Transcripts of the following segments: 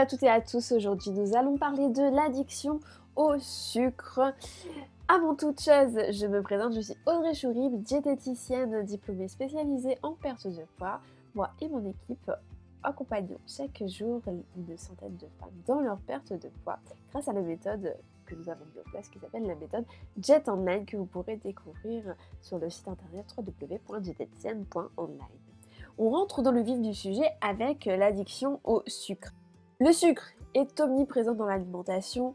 à toutes et à tous, aujourd'hui nous allons parler de l'addiction au sucre. Avant toute chose, je me présente, je suis Audrey Chourib, diététicienne diplômée spécialisée en perte de poids. Moi et mon équipe accompagnons chaque jour une centaine de femmes dans leur perte de poids grâce à la méthode que nous avons mis en place qui s'appelle la méthode Jet Online que vous pourrez découvrir sur le site internet www.diététicienne.online. On rentre dans le vif du sujet avec l'addiction au sucre. Le sucre est omniprésent dans l'alimentation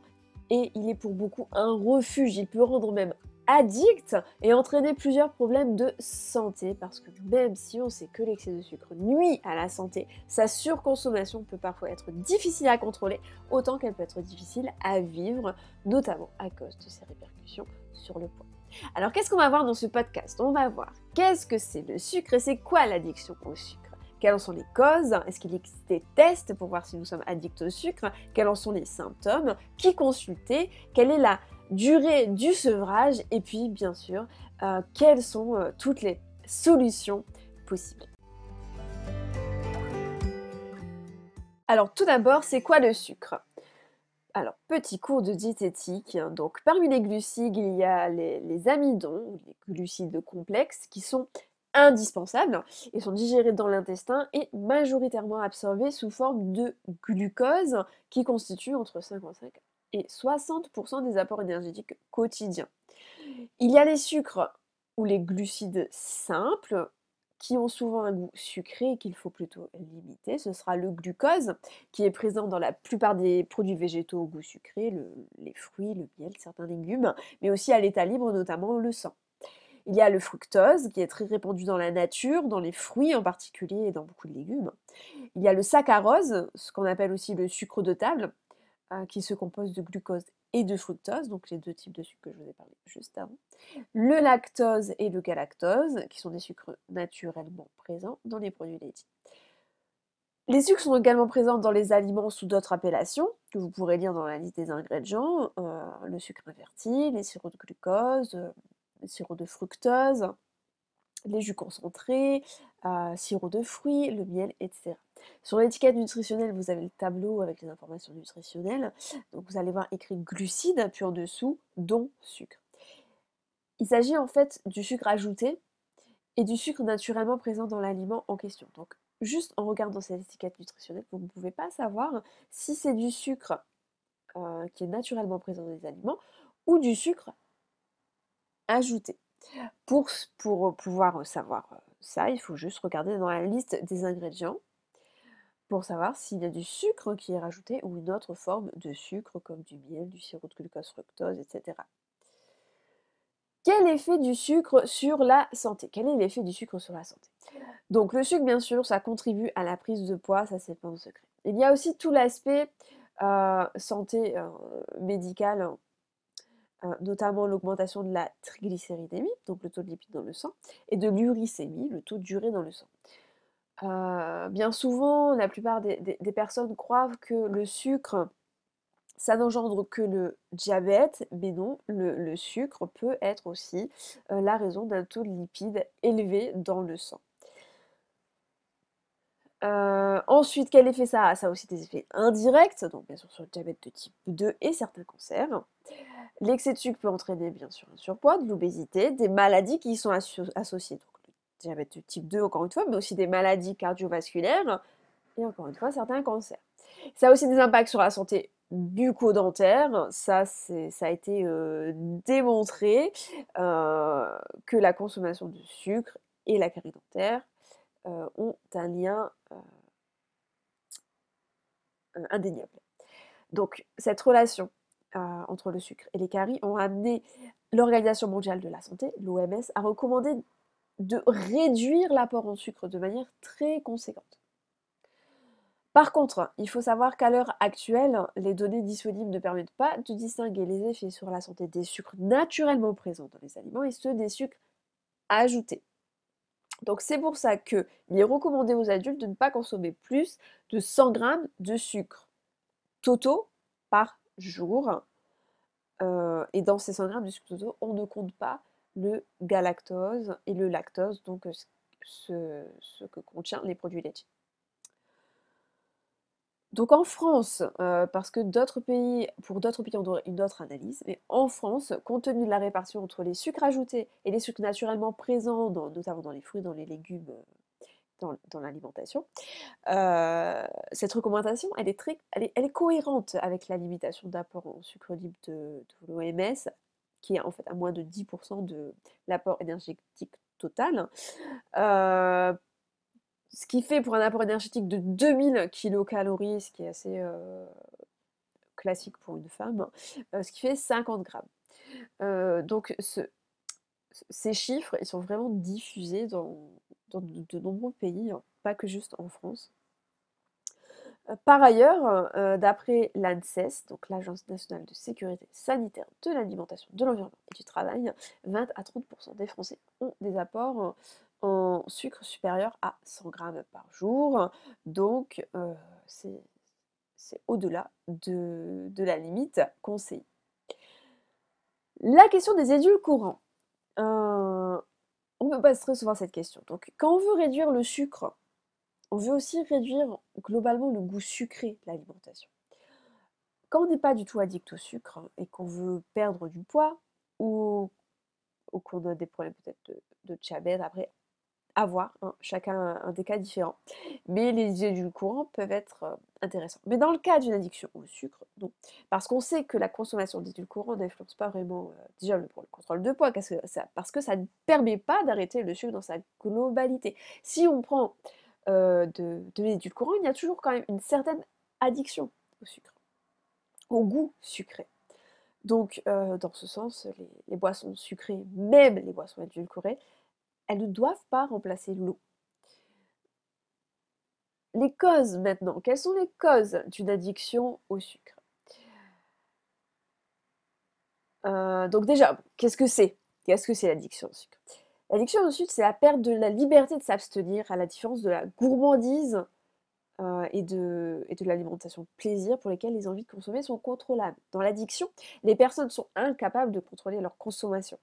et il est pour beaucoup un refuge. Il peut rendre même addict et entraîner plusieurs problèmes de santé parce que même si on sait que l'excès de sucre nuit à la santé, sa surconsommation peut parfois être difficile à contrôler autant qu'elle peut être difficile à vivre, notamment à cause de ses répercussions sur le poids. Alors qu'est-ce qu'on va voir dans ce podcast? On va voir qu'est-ce que c'est le sucre et c'est quoi l'addiction au sucre? Quelles en sont les causes Est-ce qu'il existe des tests pour voir si nous sommes addicts au sucre Quels en sont les symptômes Qui consulter Quelle est la durée du sevrage Et puis, bien sûr, euh, quelles sont euh, toutes les solutions possibles Alors, tout d'abord, c'est quoi le sucre? Alors, petit cours de diététique. Donc, parmi les glucides, il y a les, amidons, les glucides complexes, qui sont indispensables et sont digérés dans l'intestin et majoritairement absorbés sous forme de glucose qui constitue entre 55 et 60% des apports énergétiques quotidiens. Il y a les sucres ou les glucides simples qui ont souvent un goût sucré et qu'il faut plutôt limiter. Ce sera le glucose, qui est présent dans la plupart des produits végétaux au goût sucré, les fruits, le miel, certains légumes, mais aussi à l'état libre, notamment le sang. Il y a le fructose, qui est très répandu dans la nature, dans les fruits en particulier et dans beaucoup de légumes. Il y a le saccharose, ce qu'on appelle aussi le sucre de table, euh, qui se compose de glucose et de fructose, donc les deux types de sucres que je vous ai parlé juste avant. Le lactose et le galactose, qui sont des sucres naturellement présents dans les produits laitiers. Les sucres sont également présents dans les aliments sous d'autres appellations, que vous pourrez lire dans la liste des ingrédients, euh, le sucre inverti, les sirops de glucose, euh, les sirops de fructose, les jus concentrés, euh, sirop de fruits, le miel, etc. Sur l'étiquette nutritionnelle, vous avez le tableau avec les informations nutritionnelles. Donc vous allez voir écrit glucides, puis en dessous, dont sucre. Il s'agit en fait du sucre ajouté et du sucre naturellement présent dans l'aliment en question. Donc juste en regardant cette étiquette nutritionnelle, vous ne pouvez pas savoir si c'est du sucre euh, qui est naturellement présent dans les aliments ou du sucre ajouté. Pour, pouvoir savoir ça, il faut juste regarder dans la liste des ingrédients pour savoir s'il y a du sucre qui est rajouté ou une autre forme de sucre comme du miel, du sirop de glucose fructose, etc. Quel effet du sucre sur la santé? Quel est l'effet du sucre sur la santé? Donc le sucre, bien sûr, ça contribue à la prise de poids, ça c'est pas un secret. Il y a aussi tout l'aspect santé médicale notamment l'augmentation de la triglycéridémie, donc le taux de lipides dans le sang, et de l'uricémie, le taux d'urée dans le sang. Euh, bien souvent, la plupart des, personnes croient que le sucre, ça n'engendre que le diabète, mais non, le, sucre peut être aussi euh, la raison d'un taux de lipides élevé dans le sang. Ensuite, quel effet ça a? Ça a aussi des effets indirects, donc bien sûr sur le diabète de type 2 et certains cancers. L'excès de sucre peut entraîner bien sûr un surpoids, de l'obésité, des maladies qui y sont associées. Donc le diabète de type 2 encore une fois, mais aussi des maladies cardiovasculaires et encore une fois certains cancers. Ça a aussi des impacts sur la santé bucco-dentaire. Ça, ça a été euh, démontré euh, que la consommation de sucre et la carie dentaire euh, ont un lien indéniable. Donc cette relation entre le sucre et les caries ont amené l'Organisation mondiale de la santé, l'OMS, à recommander de réduire l'apport en sucre de manière très conséquente. Par contre, il faut savoir qu'à l'heure actuelle, les données disponibles ne permettent pas de distinguer les effets sur la santé des sucres naturellement présents dans les aliments et ceux des sucres ajoutés. Donc c'est pour ça qu'il est recommandé aux adultes de ne pas consommer plus de 100 g de sucre totaux par jour. Euh, et dans ces 100 grammes de sucre on ne compte pas le galactose et le lactose, donc euh, ce, ce que contient les produits laitiers. Donc en France, euh, parce que d'autres pays, pour d'autres pays, on doit une autre analyse, mais en France, compte tenu de la répartition entre les sucres ajoutés et les sucres naturellement présents, notamment dans les fruits, dans les légumes, euh, dans, l'alimentation, euh, cette recommandation, elle est, très, elle est, cohérente avec la limitation d'apport en sucre libre de, l'OMS, qui est en fait à moins de 10% de l'apport énergétique total ce qui fait pour un apport énergétique de 2000 kilocalories, ce qui est assez euh, classique pour une femme, euh, ce qui fait 50 grammes. Euh, donc ces chiffres, ils sont vraiment diffusés dans, de, nombreux pays, hein, pas que juste en France. Par ailleurs, d'après l'ANSES, donc l'Agence nationale de sécurité sanitaire de l'alimentation, de l'environnement et du travail, 20 à 30% des Français ont des apports en sucre supérieur à 100 grammes par jour. Donc, euh, c'est au-delà de, la limite conseillée. La question des édulcorants. Euh, on me pose très souvent cette question. Donc, quand on veut réduire le sucre, on veut aussi réduire globalement le goût sucré de l'alimentation. Quand on n'est pas du tout addict au sucre et qu'on veut perdre du poids ou, qu'on a des problèmes peut-être de, de après à voir, hein, chacun un, des cas différents. Mais les idées du courant peuvent être euh, intéressants. Mais dans le cas d'une addiction au sucre, non. Parce qu'on sait que la consommation d'édulcorants n'influence pas vraiment, euh, déjà le contrôle de poids, parce que, ça, parce que ça ne permet pas d'arrêter le sucre dans sa globalité. Si on prend euh, de, de l'édulcorant, il y a toujours quand même une certaine addiction au sucre, au goût sucré. Donc, dans ce sens, les, les boissons sucrées, même les boissons édulcorées, elles ne doivent pas remplacer l'eau. Les causes maintenant. Quelles sont les causes d'une addiction au sucre? Euh, Donc déjà, qu'est-ce que c'est? Qu'est-ce que c'est l'addiction au sucre? L'addiction au sucre, c'est la perte de la liberté de s'abstenir, à la différence de la gourmandise euh, et de, et de l'alimentation plaisir pour lesquelles les envies de consommer sont contrôlables. Dans l'addiction, les personnes sont incapables de contrôler leur consommation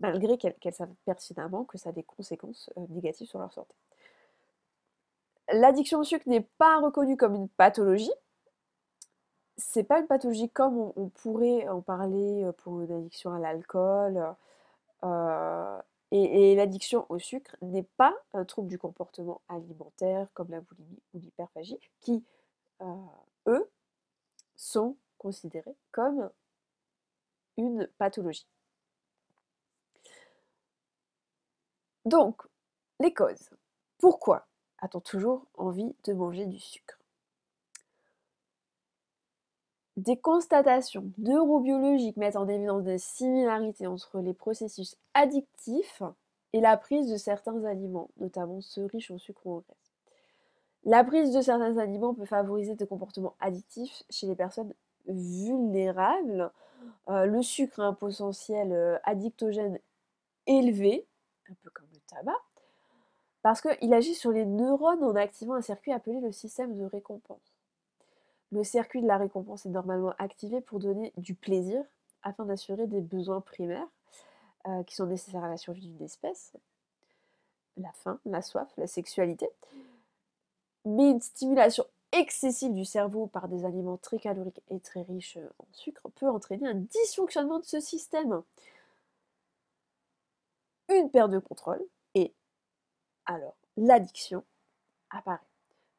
malgré qu'elles savent pertinemment que ça a des conséquences euh, négatives sur leur santé. L'addiction au sucre n'est pas reconnue comme une pathologie. C'est pas une pathologie comme on, pourrait en parler euh, pour une addiction à l'alcool. Euh, et, l'addiction au sucre n'est pas un trouble du comportement alimentaire comme la boulimie ou l'hyperphagie, qui, eux, sont considérés comme une pathologie. Donc, les causes. Pourquoi a-t-on toujours envie de manger du sucre? Des constatations neurobiologiques mettent en évidence des similarités entre les processus addictifs et la prise de certains aliments, notamment ceux riches en sucre ou en graisse. La prise de certains aliments peut favoriser des comportements addictifs chez les personnes vulnérables. Euh, le sucre a un potentiel euh, addictogène élevé, un peu comme tabac, parce qu'il agit sur les neurones en activant un circuit appelé le système de récompense. Le circuit de la récompense est normalement activé pour donner du plaisir afin d'assurer des besoins primaires euh, qui sont nécessaires à la survie d'une espèce, la faim, la soif, la sexualité. Mais une stimulation excessive du cerveau par des aliments très caloriques et très riches en sucre peut entraîner un dysfonctionnement de ce système une perte de contrôle et alors l'addiction apparaît.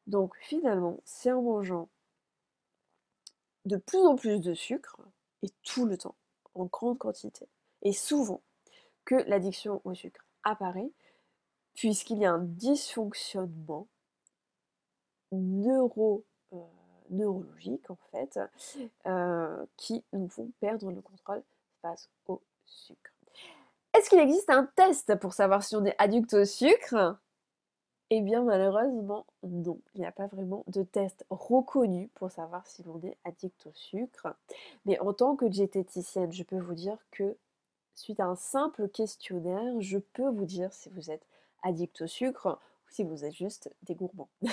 Donc finalement, c'est en mangeant de plus en plus de sucre et tout le temps, en grande quantité, et souvent, que l'addiction au sucre apparaît, puisqu'il y a un dysfonctionnement neuro, euh, neurologique en fait, euh, qui nous font perdre le contrôle face au sucre. Est-ce qu'il existe un test pour savoir si on est addict au sucre? Eh bien malheureusement non, il n'y a pas vraiment de test reconnu pour savoir si l'on est addict au sucre. Mais en tant que diététicienne, je peux vous dire que suite à un simple questionnaire, je peux vous dire si vous êtes addict au sucre ou si vous êtes juste des gourmands.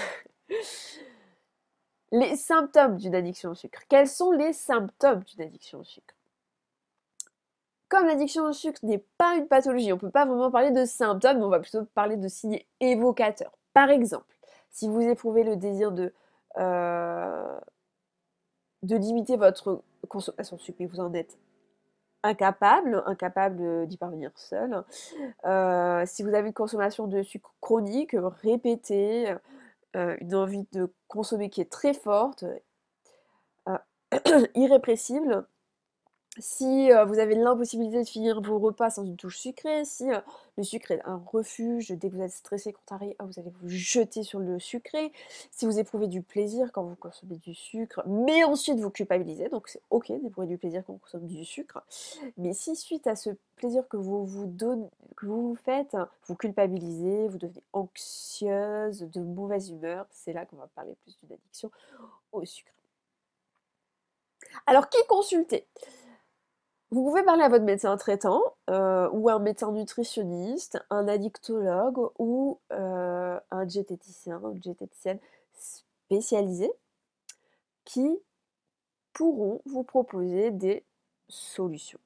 les symptômes d'une addiction au sucre. Quels sont les symptômes d'une addiction au sucre? Comme l'addiction au sucre n'est pas une pathologie, on ne peut pas vraiment parler de symptômes, mais on va plutôt parler de signes évocateurs. Par exemple, si vous éprouvez le désir de de limiter votre consommation de sucre, mais vous en êtes incapable, incapable d'y parvenir seul. si vous avez une consommation de sucre chronique, répétée, une envie de consommer qui est très forte, irrépressible, si vous avez l'impossibilité de finir vos repas sans une touche sucrée, si le sucre est un refuge, dès que vous êtes stressé, contrarié, vous allez vous jeter sur le sucré. Si vous éprouvez du plaisir quand vous consommez du sucre, mais ensuite vous culpabilisez, donc c'est ok d'éprouver du plaisir quand on consomme du sucre. Mais si suite à ce plaisir que vous vous donnez, que vous vous faites, vous culpabilisez, vous devenez anxieuse, de mauvaise humeur, c'est là qu'on va parler plus d'une addiction au sucre. Alors qui consulter? Vous pouvez parler à votre médecin traitant euh, ou un médecin nutritionniste, un addictologue ou euh, un diététicien, une diététicienne spécialisée qui pourront vous proposer des solutions.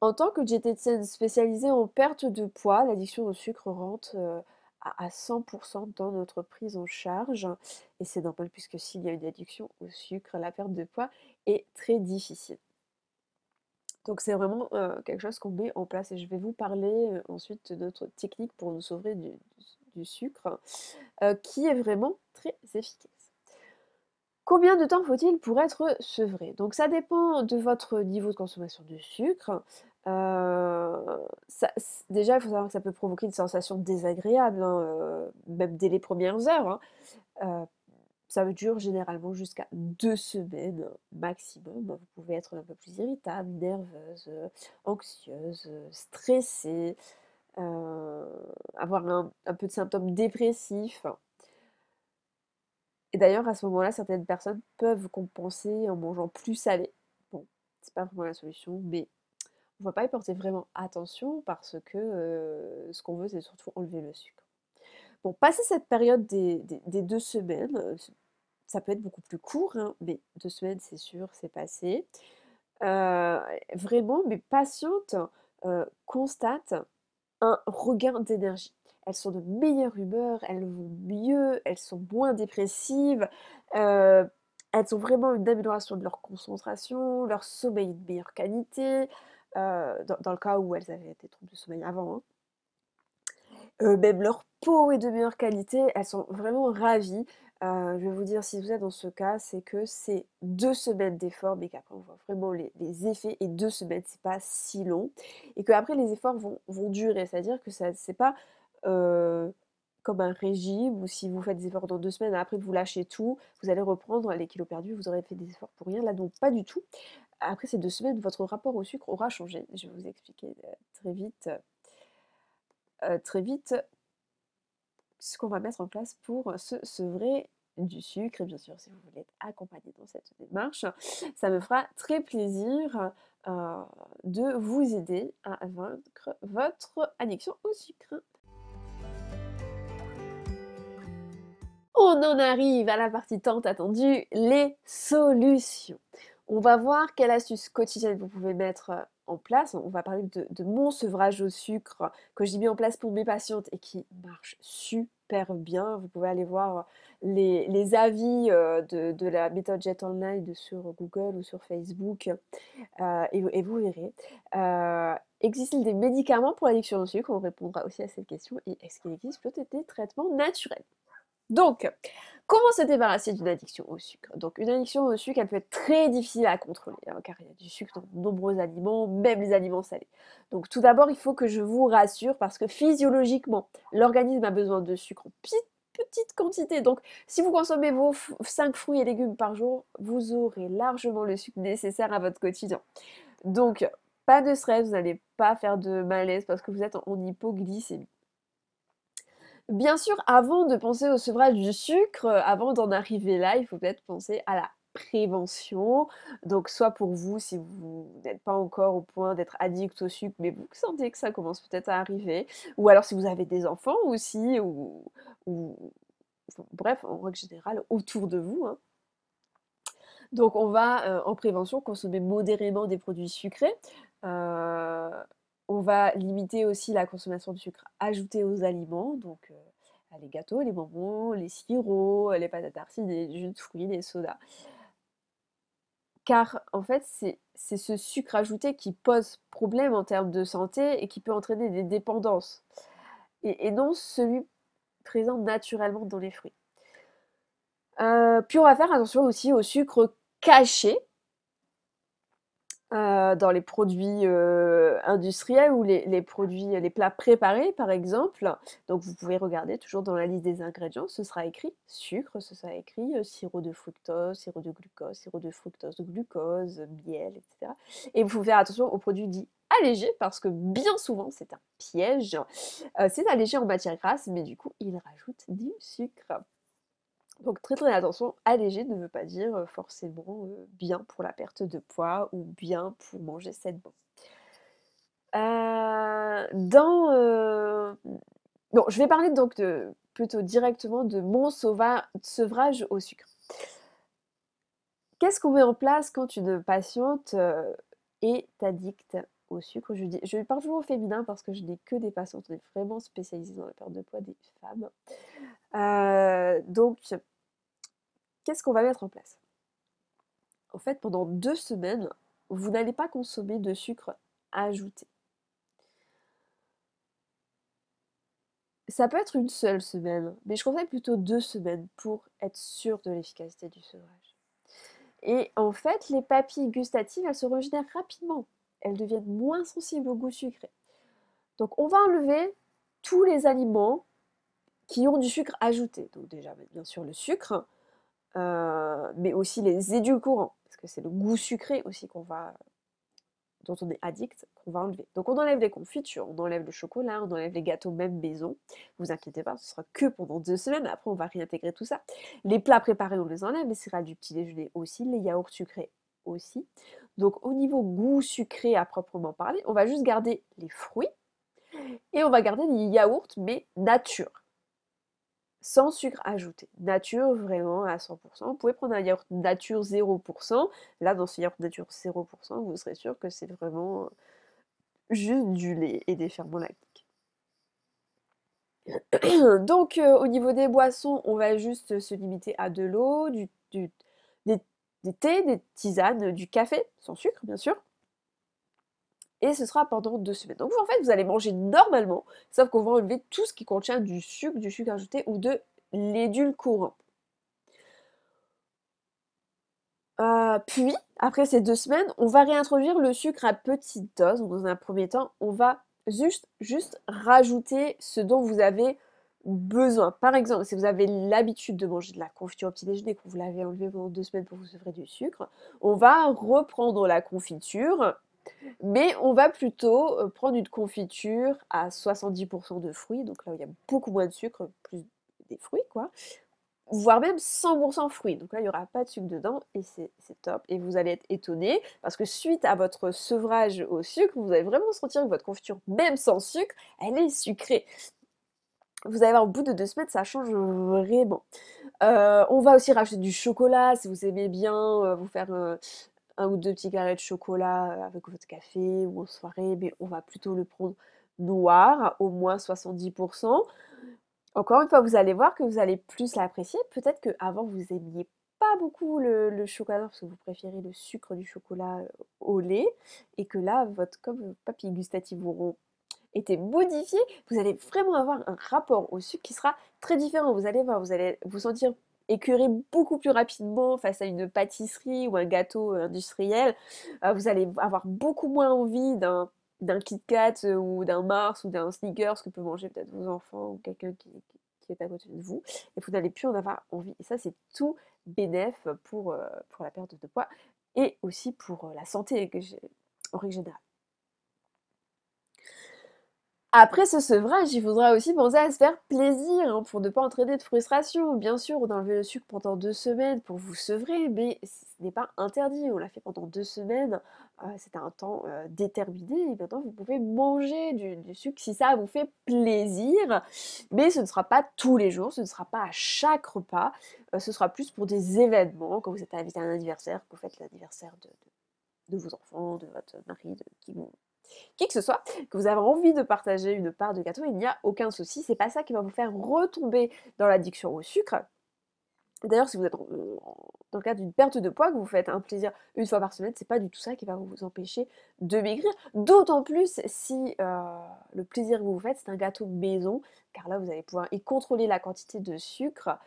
En tant que diététicienne spécialisée en perte de poids, l'addiction au sucre rentre euh, à 100% dans notre prise en charge. Et c'est normal puisque s'il y a une addiction au sucre, la perte de poids est très difficile. Donc c'est vraiment euh, quelque chose qu'on met en place et je vais vous parler euh, ensuite de notre technique pour nous sauver du, sucre euh, qui est vraiment très efficace. Combien de temps faut-il pour être sevré? Donc ça dépend de votre niveau de consommation de sucre. Ça, déjà, il faut savoir que ça peut provoquer une sensation désagréable, hein, même dès les premières heures. Hein. ça dure généralement jusqu'à deux semaines maximum. Vous pouvez être un peu plus irritable, nerveuse, anxieuse, stressée, avoir un, un peu de symptômes dépressifs. Et d'ailleurs, à ce moment-là, certaines personnes peuvent compenser en mangeant plus salé. Bon, c'est pas vraiment la solution, mais on va pas y porter vraiment attention parce que ce qu'on veut, c'est surtout enlever le sucre. Bon, passer cette période des, deux semaines, ça peut être beaucoup plus court, hein, mais deux semaines, c'est sûr, c'est passé. Vraiment, mes patientes constatent un regain d'énergie elles sont de meilleure humeur, elles vont mieux, elles sont moins dépressives, elles ont vraiment une amélioration de leur concentration, leur sommeil de meilleure qualité, euh, dans, le cas où elles avaient des troubles de sommeil avant. Hein. Euh, même leur peau est de meilleure qualité, elles sont vraiment ravies. je vais vous dire, si vous êtes dans ce cas, c'est que c'est deux semaines d'efforts, mais qu'après on voit vraiment les, effets, et deux semaines, c'est pas si long, et qu'après les efforts vont, durer, c'est-à-dire que ça c'est pas comme un régime, ou si vous faites des efforts dans deux semaines, après vous lâchez tout, vous allez reprendre les kilos perdus, vous aurez fait des efforts pour rien. Là, donc pas du tout. Après ces deux semaines, votre rapport au sucre aura changé. Je vais vous expliquer très vite, très vite ce qu'on va mettre en place pour se sevrer du sucre. Et bien sûr, si vous voulez être accompagné dans cette démarche, ça me fera très plaisir de vous aider à vaincre votre addiction au sucre. on en arrive à la partie tant attendue, les solutions. On va voir quelle astuce quotidienne vous pouvez mettre euh, en place. On va parler de, mon sevrage au sucre que j'ai mis en place pour mes patientes et qui marche super bien. Vous pouvez aller voir les, avis euh, de, la méthode Jet Online sur Google ou sur Facebook euh, et, vous verrez. Existe-t-il des médicaments pour l'addiction au sucre? On répondra aussi à cette question. Et est-ce qu'il existe peut-être des traitements naturels? Donc, comment se débarrasser d'une addiction au sucre? Donc, une addiction au sucre, elle peut être très difficile à contrôler, hein, car il y a du sucre dans de nombreux aliments, même les aliments salés. Donc, tout d'abord, il faut que je vous rassure, parce que physiologiquement, l'organisme a besoin de sucre en petite quantité. Donc, si vous consommez vos 5 fruits et légumes par jour, vous aurez largement le sucre nécessaire à votre quotidien. Donc, pas de stress, vous n'allez pas faire de malaise parce que vous êtes en hypoglycémie. Bien sûr, avant de penser au sevrage du sucre, euh, avant d'en arriver là, il faut peut-être penser à la prévention. Donc soit pour vous, si vous n'êtes pas encore au point d'être addict au sucre, mais vous sentez que ça commence peut-être à arriver, ou alors si vous avez des enfants aussi, ou, bref, en règle générale, autour de vous. Hein. Donc on va euh, en prévention consommer modérément des produits sucrés. Euh, on va limiter aussi la consommation de sucre ajouté aux aliments, donc les gâteaux, les bonbons, les sirops, les pâtes à tartiner, les jus de fruits, les sodas. Car en fait, c'est ce sucre ajouté qui pose problème en termes de santé et qui peut entraîner des dépendances. Et, non celui présent naturellement dans les fruits. Euh, puis on va faire attention aussi au sucre caché, euh, dans les produits euh, industriels ou les, produits, les plats préparés par exemple. Donc vous pouvez regarder toujours dans la liste des ingrédients, ce sera écrit sucre, ce sera écrit euh, sirop de fructose, sirop de glucose, sirop de fructose, de glucose, miel, etc. Et vous pouvez faire attention aux produits dits allégés parce que bien souvent c'est un piège. c'est allégé en matière grasse mais du coup il rajoute du sucre. Donc très très attention, alléger ne veut pas dire forcément bien pour la perte de poids ou bien pour manger dans, bon, je vais parler donc de, plutôt directement de mon sevrage au sucre. Qu'est-ce qu'on met en place quand une patiente est addicte au sucre? Je, dis, parle toujours au féminin parce que je n'ai que des patientes, vraiment spécialisées dans la perte de poids des femmes. donc, qu'est-ce qu'on va mettre en place? En fait, pendant deux semaines, vous n'allez pas consommer de sucre ajouté. Ça peut être une seule semaine, mais je conseille plutôt deux semaines pour être sûr de l'efficacité du sevrage. Et en fait, les papilles gustatives, elles se régénèrent rapidement. Elles deviennent moins sensibles au goût sucré. Donc on va enlever tous les aliments qui ont du sucre ajouté. Donc déjà, bien sûr, le sucre, euh, mais aussi les édulcorants, parce que c'est le goût sucré aussi qu'on va, dont on est addict, qu'on va enlever. Donc on enlève les confitures, on enlève le chocolat, on enlève les gâteaux même maison. Vous inquiétez pas, ce sera que pendant deux semaines. Après, on va réintégrer tout ça. Les plats préparés, on les enlève. Les céréales du petit déjeuner aussi, les yaourts sucrés aussi. Donc au niveau goût sucré à proprement parler, on va juste garder les fruits et on va garder les yaourts mais nature sans sucre ajouté. Nature vraiment à 100%. Vous pouvez prendre un yaourt nature 0%. Là, dans ce yaourt nature 0%, vous serez sûr que c'est vraiment juste du lait et des ferments lactiques. Donc, euh, au niveau des boissons, on va juste se limiter à de l'eau, des thés, des tisanes, du café, sans sucre, bien sûr et ce sera pendant deux semaines. Donc en fait, vous allez manger normalement, sauf qu'on va enlever tout ce qui contient du sucre, du sucre ajouté ou de l'édulcorant. Euh, puis, après ces deux semaines, on va réintroduire le sucre à petite dose. dans un premier temps, on va juste, juste rajouter ce dont vous avez besoin. Par exemple, si vous avez l'habitude de manger de la confiture au petit déjeuner, que vous l'avez enlevé pendant deux semaines pour vous sevrer du sucre, on va reprendre la confiture mais on va plutôt euh, prendre une confiture à 70% de fruits, donc là où il y a beaucoup moins de sucre, plus des fruits quoi, voire même 100% fruits. Donc là, il n'y aura pas de sucre dedans et c'est top. Et vous allez être étonné parce que suite à votre sevrage au sucre, vous allez vraiment sentir que votre confiture, même sans sucre, elle est sucrée. Vous allez voir, au bout de deux semaines, ça change vraiment. Euh, on va aussi rajouter du chocolat si vous aimez bien euh, vous faire un ou deux petits carrés de chocolat euh, avec votre café ou en soirée, mais on va plutôt le prendre noir, au moins 70%. Encore une fois, vous allez voir que vous allez plus l'apprécier. Peut-être qu'avant, vous aimiez pas beaucoup le, chocolat parce que vous préférez le sucre du chocolat euh, au lait et que là, votre, comme gustatives auront été modifiées, vous allez vraiment avoir un rapport au sucre qui sera très différent. Vous allez voir, vous allez vous sentir écœurer beaucoup plus rapidement face à une pâtisserie ou un gâteau euh, industriel. Euh, vous allez avoir beaucoup moins envie d'un Kit Kat euh, ou d'un Mars ou d'un Snickers que peuvent manger peut-être vos enfants ou quelqu'un qui, est à côté de vous. Et vous n'allez plus en avoir envie. Et ça, c'est tout bénéf pour, pour la perte de poids et aussi pour la santé en règle générale. Après ce sevrage, il faudra aussi penser à se faire plaisir hein, pour ne pas entraîner de frustration. Bien sûr, on a enlevé le sucre pendant deux semaines pour vous sevrer, mais ce n'est pas interdit. On l'a fait pendant deux semaines, euh, c'était un temps euh, déterminé, et maintenant vous pouvez manger du, sucre si ça vous fait plaisir. Mais ce ne sera pas tous les jours, ce ne sera pas à chaque repas, euh, ce sera plus pour des événements, quand vous êtes invité à un anniversaire, que vous faites l'anniversaire de, vos enfants, de votre mari, de qui vous qui que ce soit, que vous avez envie de partager une part de gâteau, il n'y a aucun souci. C'est pas ça qui va vous faire retomber dans l'addiction au sucre. D'ailleurs, si vous êtes dans le cadre d'une perte de poids, que vous faites un plaisir une fois par semaine, c'est pas du tout ça qui va vous empêcher de maigrir. D'autant plus si euh, le plaisir que vous faites, c'est un gâteau maison, car là, vous allez pouvoir y contrôler la quantité de sucre.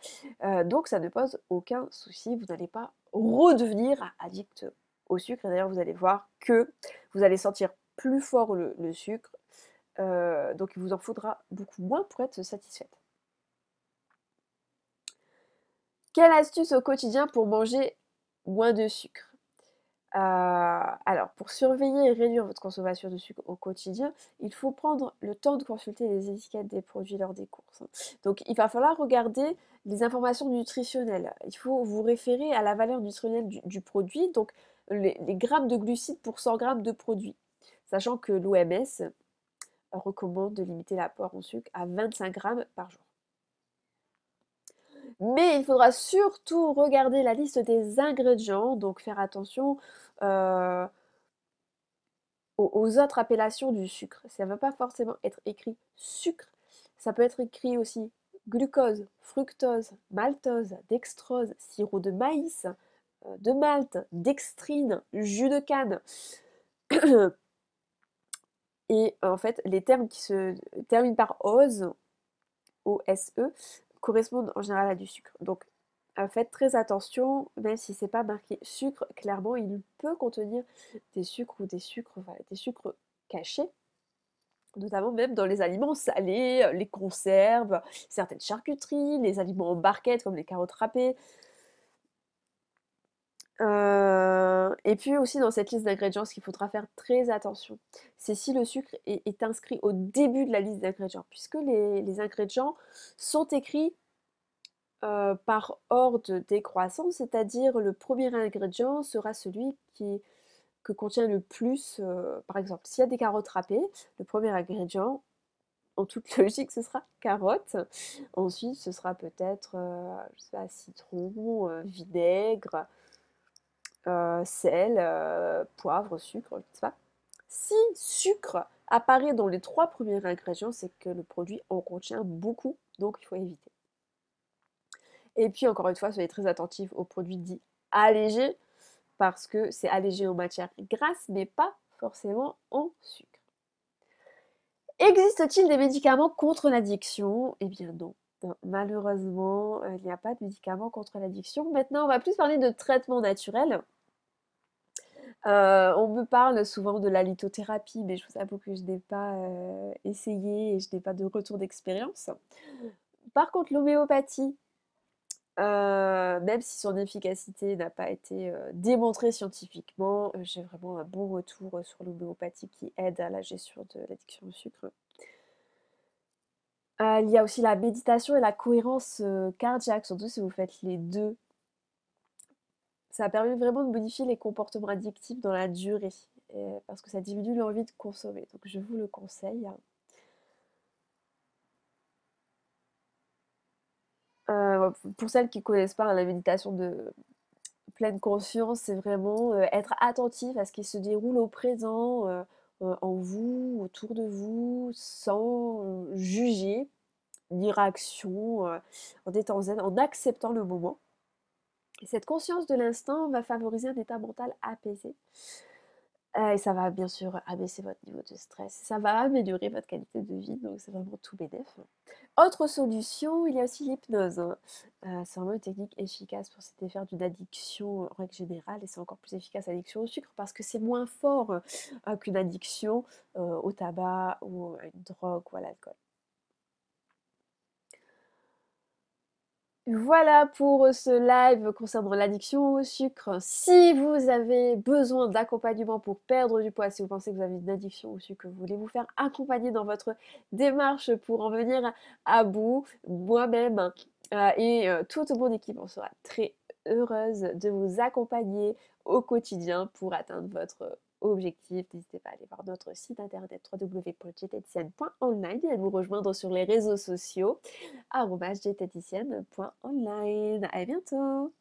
Euh, donc, ça ne pose aucun souci. Vous n'allez pas redevenir addict au sucre. D'ailleurs, vous allez voir que vous allez sentir plus fort le, sucre. Euh, donc, il vous en faudra beaucoup moins pour être satisfaite. Quelle astuce au quotidien pour manger moins de sucre? Euh, alors, pour surveiller et réduire votre consommation de sucre au quotidien, il faut prendre le temps de consulter les étiquettes des produits lors des courses. Donc, il va falloir regarder les informations nutritionnelles. Il faut vous référer à la valeur nutritionnelle du, produit, donc les, grammes de glucides pour 100 grammes de produit. Sachant que l'OMS recommande de limiter l'apport en sucre à 25 grammes par jour. Mais il faudra surtout regarder la liste des ingrédients, donc faire attention euh, aux, autres appellations du sucre. Ça ne va pas forcément être écrit sucre, ça peut être écrit aussi glucose, fructose, maltose, dextrose, sirop de maïs, euh, de malt, dextrine, jus de canne. Et en fait, les termes qui se terminent par OSE, O-S-E, correspondent en général à du sucre. Donc faites très attention, même si c'est pas marqué sucre, clairement il peut contenir des sucres ou des sucres, des sucres cachés, notamment même dans les aliments salés, euh, les conserves, certaines charcuteries, les aliments en barquette comme les carottes râpées. Euh, et puis aussi dans cette liste d'ingrédients, ce qu'il faudra faire très attention, c'est si le sucre est, inscrit au début de la liste d'ingrédients, puisque les, ingrédients sont écrits euh, par ordre décroissant, c'est-à-dire le premier ingrédient sera celui qui, que contient le plus, euh, par exemple, s'il y a des carottes râpées, le premier ingrédient, en toute logique, ce sera carotte. Ensuite, ce sera peut-être, citron, vinaigre, sel, euh, poivre, sucre, je sais pas. Si sucre apparaît dans les trois premiers ingrédients, c'est que le produit en contient beaucoup, donc il faut éviter. Et puis encore une fois, soyez très attentifs aux produits dits allégés, parce que c'est allégé en matière grasse, mais pas forcément en sucre. Existe-t-il des médicaments contre l'addiction? Eh bien non. Malheureusement, euh, il n'y a pas de médicaments contre l'addiction. Maintenant, on va plus parler de traitement naturel. Euh, on me parle souvent de la lithothérapie, mais je vous avoue que je n'ai pas euh, essayé et je n'ai pas de retour d'expérience. Par contre, l'homéopathie, euh, même si son efficacité n'a pas été démontrée scientifiquement, j'ai vraiment un bon retour sur l'homéopathie qui aide à la gestion de l'addiction au sucre. il y a aussi la méditation et la cohérence cardiaque, surtout si vous faites les deux ça permet vraiment de modifier les comportements addictifs dans la durée, parce que ça diminue l'envie de consommer. Donc je vous le conseille. Euh, pour celles qui ne connaissent pas la méditation de pleine conscience, c'est vraiment euh, être attentif à ce qui se déroule au présent, euh, en vous, autour de vous, sans juger, ni réaction, en étant zen, en acceptant le moment cette conscience de l'instant va favoriser un état mental apaisé. Euh, et ça va bien sûr abaisser votre niveau de stress. Ça va améliorer votre qualité de vie, donc c'est vraiment tout bénéf. Autre solution, il y a aussi l'hypnose. Hein. Euh, c'est vraiment une technique efficace pour se défaire d'une addiction en règle générale, et c'est encore plus efficace l'addiction au sucre parce que c'est moins fort euh, qu'une addiction au tabac ou à une drogue ou à l'alcool. Voilà pour ce live concernant l'addiction au sucre. Si vous avez besoin d'accompagnement pour perdre du poids, si vous pensez que vous avez une addiction au sucre, vous voulez vous faire accompagner dans votre démarche pour en venir à bout, moi-même euh, et euh, toute mon équipe, on sera très heureuse de vous accompagner au quotidien pour atteindre votre objectif, n'hésitez pas à aller voir notre site internet www.jeteticienne.online et à nous rejoindre sur les réseaux sociaux arrobajeteticienne.online. À bientôt